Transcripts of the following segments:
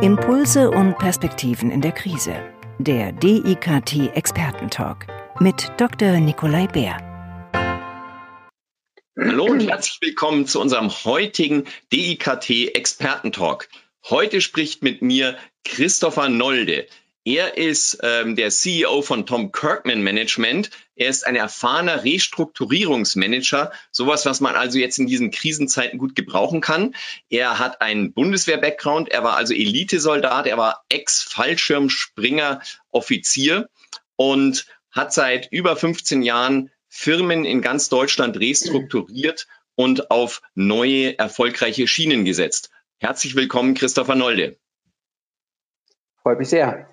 Impulse und Perspektiven in der Krise. Der DIKT Expertentalk mit Dr. Nikolai Bär. Hallo und herzlich willkommen zu unserem heutigen DIKT Expertentalk. Heute spricht mit mir Christopher Nolde. Er ist ähm, der CEO von Tom Kirkman Management. Er ist ein erfahrener Restrukturierungsmanager, sowas, was man also jetzt in diesen Krisenzeiten gut gebrauchen kann. Er hat einen Bundeswehr-Background, er war also Elitesoldat, er war Ex-Fallschirmspringer, Offizier und hat seit über 15 Jahren Firmen in ganz Deutschland restrukturiert und auf neue, erfolgreiche Schienen gesetzt. Herzlich willkommen, Christopher Nolde. Freut mich sehr.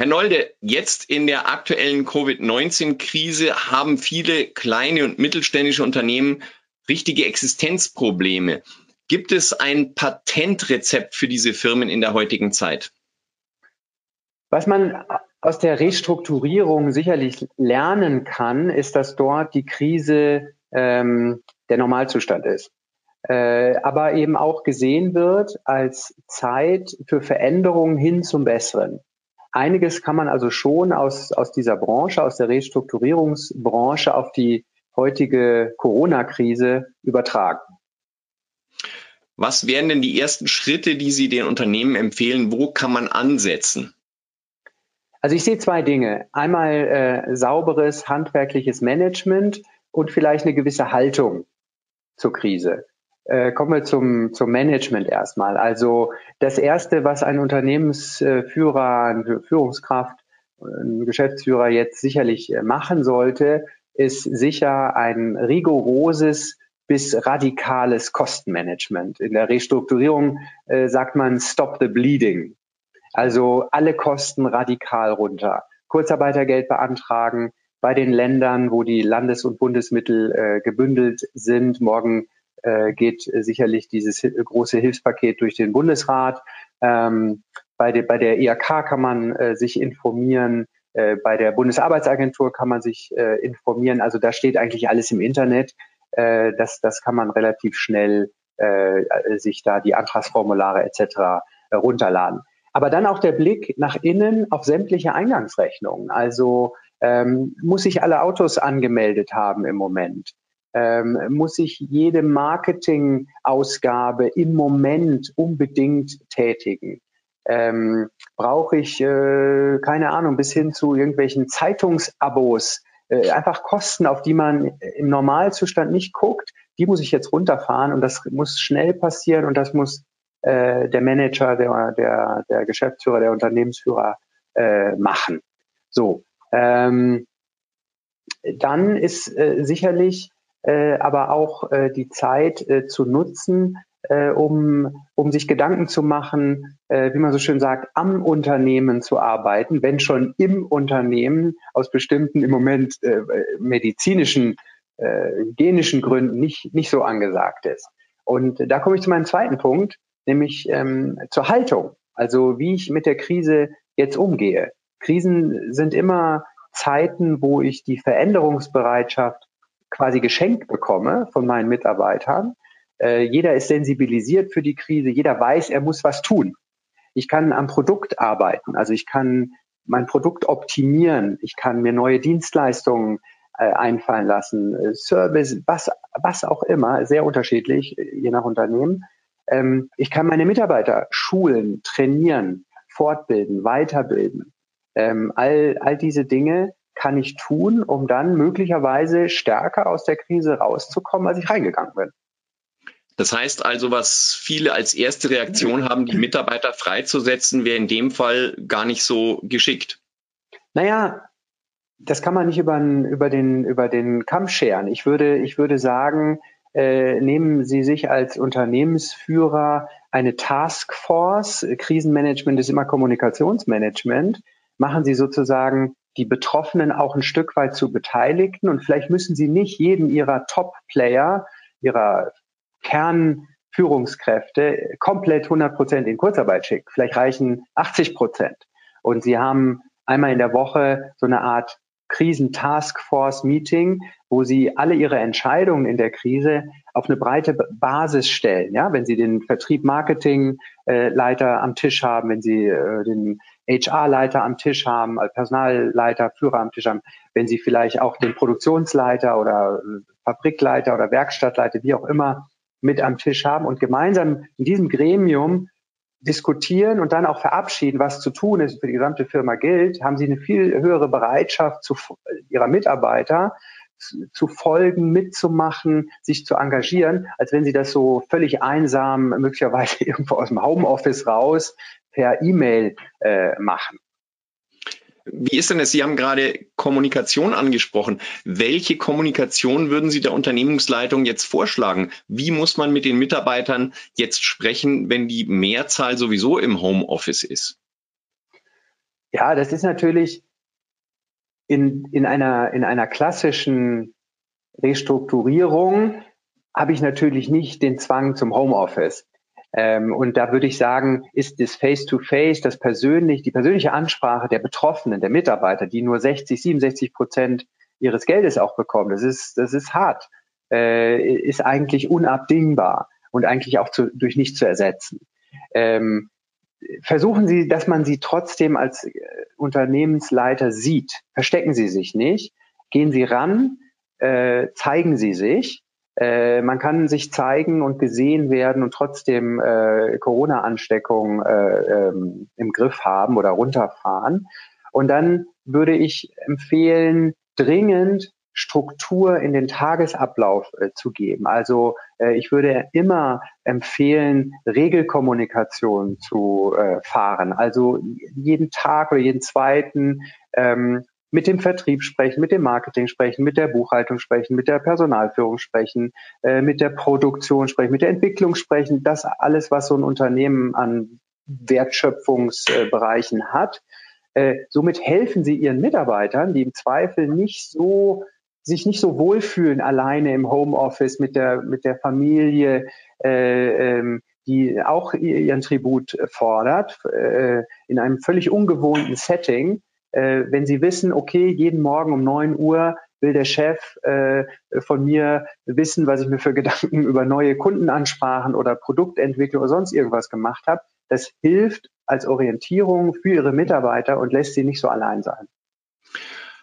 Herr Nolde, jetzt in der aktuellen Covid-19-Krise haben viele kleine und mittelständische Unternehmen richtige Existenzprobleme. Gibt es ein Patentrezept für diese Firmen in der heutigen Zeit? Was man aus der Restrukturierung sicherlich lernen kann, ist, dass dort die Krise ähm, der Normalzustand ist. Äh, aber eben auch gesehen wird als Zeit für Veränderungen hin zum Besseren. Einiges kann man also schon aus, aus dieser Branche, aus der Restrukturierungsbranche auf die heutige Corona-Krise übertragen. Was wären denn die ersten Schritte, die Sie den Unternehmen empfehlen? Wo kann man ansetzen? Also ich sehe zwei Dinge. Einmal äh, sauberes handwerkliches Management und vielleicht eine gewisse Haltung zur Krise. Äh, kommen wir zum, zum Management erstmal. Also das Erste, was ein Unternehmensführer, eine Führungskraft, ein Geschäftsführer jetzt sicherlich äh, machen sollte, ist sicher ein rigoroses bis radikales Kostenmanagement. In der Restrukturierung äh, sagt man Stop the Bleeding. Also alle Kosten radikal runter. Kurzarbeitergeld beantragen bei den Ländern, wo die Landes- und Bundesmittel äh, gebündelt sind. Morgen äh, geht sicherlich dieses große Hilfspaket durch den Bundesrat. Ähm, bei, de, bei der IAK kann man äh, sich informieren. Äh, bei der Bundesarbeitsagentur kann man sich äh, informieren. Also da steht eigentlich alles im Internet. Äh, das, das kann man relativ schnell äh, sich da die Antragsformulare etc. Äh, runterladen. Aber dann auch der Blick nach innen auf sämtliche Eingangsrechnungen. Also ähm, muss ich alle Autos angemeldet haben im Moment? Ähm, muss ich jede Marketingausgabe im Moment unbedingt tätigen? Ähm, Brauche ich, äh, keine Ahnung, bis hin zu irgendwelchen Zeitungsabos, äh, einfach Kosten, auf die man im Normalzustand nicht guckt, die muss ich jetzt runterfahren und das muss schnell passieren und das muss äh, der Manager, der, der, der Geschäftsführer, der Unternehmensführer äh, machen. So. Ähm, dann ist äh, sicherlich aber auch äh, die Zeit äh, zu nutzen, äh, um, um sich Gedanken zu machen, äh, wie man so schön sagt, am Unternehmen zu arbeiten, wenn schon im Unternehmen aus bestimmten im Moment äh, medizinischen, äh, genischen Gründen nicht, nicht so angesagt ist. Und da komme ich zu meinem zweiten Punkt, nämlich ähm, zur Haltung. Also wie ich mit der Krise jetzt umgehe. Krisen sind immer Zeiten, wo ich die Veränderungsbereitschaft quasi geschenkt bekomme von meinen Mitarbeitern. Äh, jeder ist sensibilisiert für die Krise, jeder weiß, er muss was tun. Ich kann am Produkt arbeiten, also ich kann mein Produkt optimieren, ich kann mir neue Dienstleistungen äh, einfallen lassen, äh, Service, was, was auch immer, sehr unterschiedlich, äh, je nach Unternehmen. Ähm, ich kann meine Mitarbeiter schulen, trainieren, fortbilden, weiterbilden. Ähm, all, all diese Dinge kann ich tun, um dann möglicherweise stärker aus der Krise rauszukommen, als ich reingegangen bin. Das heißt also, was viele als erste Reaktion haben, die Mitarbeiter freizusetzen, wäre in dem Fall gar nicht so geschickt. Naja, das kann man nicht über, über, den, über den Kamm scheren. Ich würde, ich würde sagen, äh, nehmen Sie sich als Unternehmensführer eine Taskforce. Krisenmanagement ist immer Kommunikationsmanagement. Machen Sie sozusagen die Betroffenen auch ein Stück weit zu beteiligen. Und vielleicht müssen sie nicht jeden ihrer Top-Player, ihrer Kernführungskräfte komplett 100 Prozent in Kurzarbeit schicken. Vielleicht reichen 80 Prozent. Und sie haben einmal in der Woche so eine Art Krisen-Taskforce-Meeting, wo sie alle ihre Entscheidungen in der Krise auf eine breite Basis stellen. Ja, wenn Sie den Vertrieb Marketing äh, am Tisch haben, wenn Sie äh, den HR-Leiter am Tisch haben, äh, Personalleiter, Führer am Tisch haben, wenn Sie vielleicht auch den Produktionsleiter oder äh, Fabrikleiter oder Werkstattleiter, wie auch immer, mit am Tisch haben und gemeinsam in diesem Gremium diskutieren und dann auch verabschieden, was zu tun ist, für die gesamte Firma gilt, haben sie eine viel höhere Bereitschaft zu ihrer Mitarbeiter zu, zu folgen, mitzumachen, sich zu engagieren, als wenn sie das so völlig einsam, möglicherweise irgendwo aus dem Homeoffice raus per E-Mail äh, machen. Wie ist denn das? Sie haben gerade Kommunikation angesprochen. Welche Kommunikation würden Sie der Unternehmensleitung jetzt vorschlagen? Wie muss man mit den Mitarbeitern jetzt sprechen, wenn die Mehrzahl sowieso im Homeoffice ist? Ja, das ist natürlich in, in, einer, in einer klassischen Restrukturierung habe ich natürlich nicht den Zwang zum Homeoffice. Ähm, und da würde ich sagen, ist das Face-to-Face, das persönlich, die persönliche Ansprache der Betroffenen, der Mitarbeiter, die nur 60, 67 Prozent ihres Geldes auch bekommen, das ist, das ist hart, äh, ist eigentlich unabdingbar und eigentlich auch zu, durch nichts zu ersetzen. Ähm, versuchen Sie, dass man Sie trotzdem als äh, Unternehmensleiter sieht. Verstecken Sie sich nicht. Gehen Sie ran, äh, zeigen Sie sich äh, man kann sich zeigen und gesehen werden und trotzdem äh, Corona-Ansteckung äh, ähm, im Griff haben oder runterfahren. Und dann würde ich empfehlen, dringend Struktur in den Tagesablauf äh, zu geben. Also äh, ich würde immer empfehlen, Regelkommunikation zu äh, fahren. Also jeden Tag oder jeden zweiten ähm, mit dem Vertrieb sprechen, mit dem Marketing sprechen, mit der Buchhaltung sprechen, mit der Personalführung sprechen, äh, mit der Produktion sprechen, mit der Entwicklung sprechen. Das alles, was so ein Unternehmen an Wertschöpfungsbereichen hat. Äh, somit helfen sie ihren Mitarbeitern, die im Zweifel nicht so sich nicht so wohlfühlen alleine im Homeoffice mit der mit der Familie, äh, ähm, die auch ihren Tribut fordert, äh, in einem völlig ungewohnten Setting äh, wenn Sie wissen, okay, jeden Morgen um neun Uhr will der Chef äh, von mir wissen, was ich mir für Gedanken über neue Kundenansprachen oder Produktentwicklung oder sonst irgendwas gemacht habe. Das hilft als Orientierung für Ihre Mitarbeiter und lässt sie nicht so allein sein.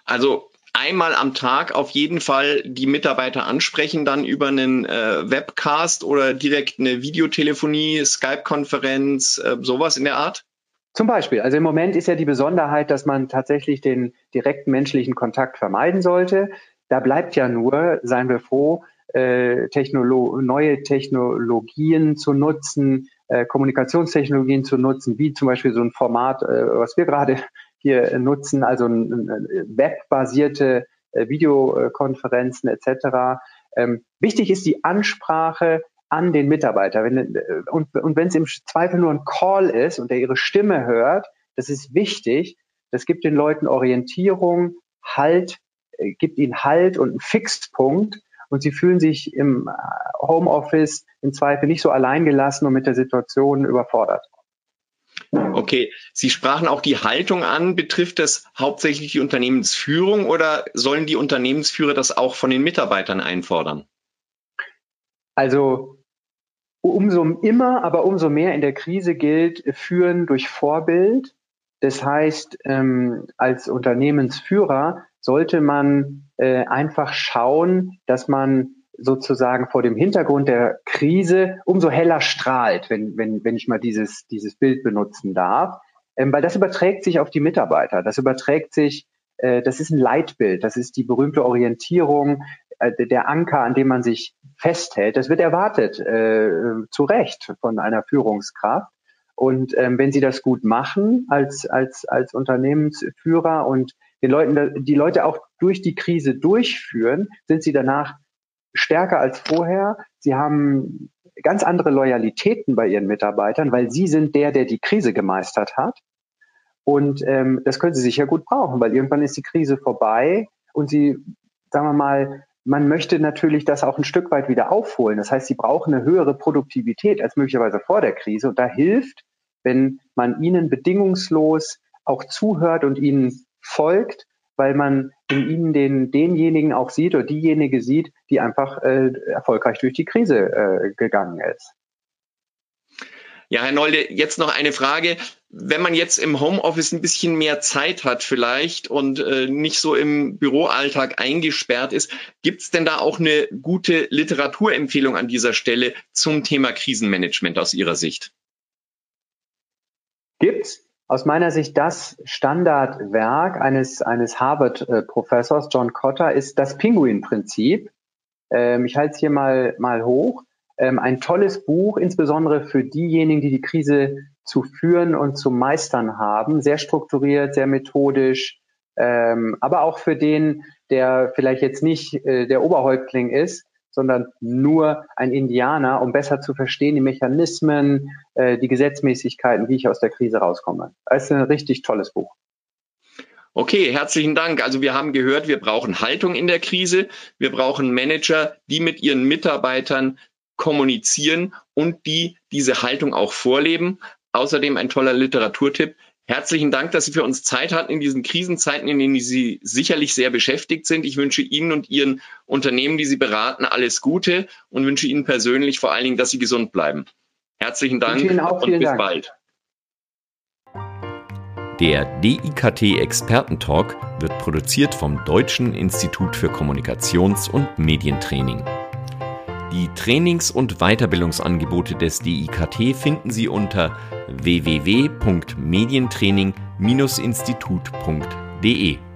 Also einmal am Tag auf jeden Fall die Mitarbeiter ansprechen, dann über einen äh, Webcast oder direkt eine Videotelefonie, Skype-Konferenz, äh, sowas in der Art? Zum Beispiel, also im Moment ist ja die Besonderheit, dass man tatsächlich den direkten menschlichen Kontakt vermeiden sollte. Da bleibt ja nur, seien wir froh, äh, Technolo neue Technologien zu nutzen, äh, Kommunikationstechnologien zu nutzen, wie zum Beispiel so ein Format, äh, was wir gerade hier nutzen, also webbasierte äh, Videokonferenzen etc. Ähm, wichtig ist die Ansprache an den Mitarbeiter. Wenn, äh, und und wenn es im Zweifel nur ein Call ist und er ihre Stimme hört, das ist wichtig. Das gibt den Leuten Orientierung, Halt, äh, gibt ihnen Halt und einen Fixpunkt. Und sie fühlen sich im äh, Homeoffice im Zweifel nicht so alleingelassen und mit der Situation überfordert. Okay, Sie sprachen auch die Haltung an. Betrifft das hauptsächlich die Unternehmensführung oder sollen die Unternehmensführer das auch von den Mitarbeitern einfordern? Also umso immer, aber umso mehr in der Krise gilt, führen durch Vorbild. Das heißt, ähm, als Unternehmensführer sollte man äh, einfach schauen, dass man sozusagen vor dem Hintergrund der Krise umso heller strahlt, wenn, wenn, wenn ich mal dieses, dieses Bild benutzen darf. Ähm, weil das überträgt sich auf die Mitarbeiter. Das überträgt sich, äh, das ist ein Leitbild. Das ist die berühmte Orientierung, der Anker, an dem man sich festhält. Das wird erwartet, äh, zu Recht von einer Führungskraft. Und ähm, wenn Sie das gut machen als, als, als Unternehmensführer und den Leuten, die Leute auch durch die Krise durchführen, sind Sie danach stärker als vorher. Sie haben ganz andere Loyalitäten bei Ihren Mitarbeitern, weil Sie sind der, der die Krise gemeistert hat. Und ähm, das können Sie sicher gut brauchen, weil irgendwann ist die Krise vorbei und Sie, sagen wir mal, man möchte natürlich das auch ein Stück weit wieder aufholen. Das heißt, sie brauchen eine höhere Produktivität als möglicherweise vor der Krise. Und da hilft, wenn man ihnen bedingungslos auch zuhört und ihnen folgt, weil man in ihnen den, denjenigen auch sieht oder diejenige sieht, die einfach äh, erfolgreich durch die Krise äh, gegangen ist. Ja, Herr Nolde, jetzt noch eine Frage. Wenn man jetzt im Homeoffice ein bisschen mehr Zeit hat vielleicht und äh, nicht so im Büroalltag eingesperrt ist, gibt es denn da auch eine gute Literaturempfehlung an dieser Stelle zum Thema Krisenmanagement aus Ihrer Sicht? Gibt's. Aus meiner Sicht das Standardwerk eines, eines Harvard-Professors, John Cotter, ist das Pinguin-Prinzip. Ähm, ich halte es hier mal, mal hoch. Ähm, ein tolles Buch, insbesondere für diejenigen, die die Krise zu führen und zu meistern haben. Sehr strukturiert, sehr methodisch, ähm, aber auch für den, der vielleicht jetzt nicht äh, der Oberhäuptling ist, sondern nur ein Indianer, um besser zu verstehen die Mechanismen, äh, die Gesetzmäßigkeiten, wie ich aus der Krise rauskomme. Das ist ein richtig tolles Buch. Okay, herzlichen Dank. Also wir haben gehört, wir brauchen Haltung in der Krise. Wir brauchen Manager, die mit ihren Mitarbeitern kommunizieren und die diese Haltung auch vorleben. Außerdem ein toller Literaturtipp. Herzlichen Dank, dass Sie für uns Zeit hatten in diesen Krisenzeiten, in denen Sie sicherlich sehr beschäftigt sind. Ich wünsche Ihnen und Ihren Unternehmen, die Sie beraten, alles Gute und wünsche Ihnen persönlich vor allen Dingen, dass Sie gesund bleiben. Herzlichen Dank und bis Dank. bald. Der DIKT Expertentalk wird produziert vom Deutschen Institut für Kommunikations- und Medientraining. Die Trainings- und Weiterbildungsangebote des DIKT finden Sie unter www.medientraining-institut.de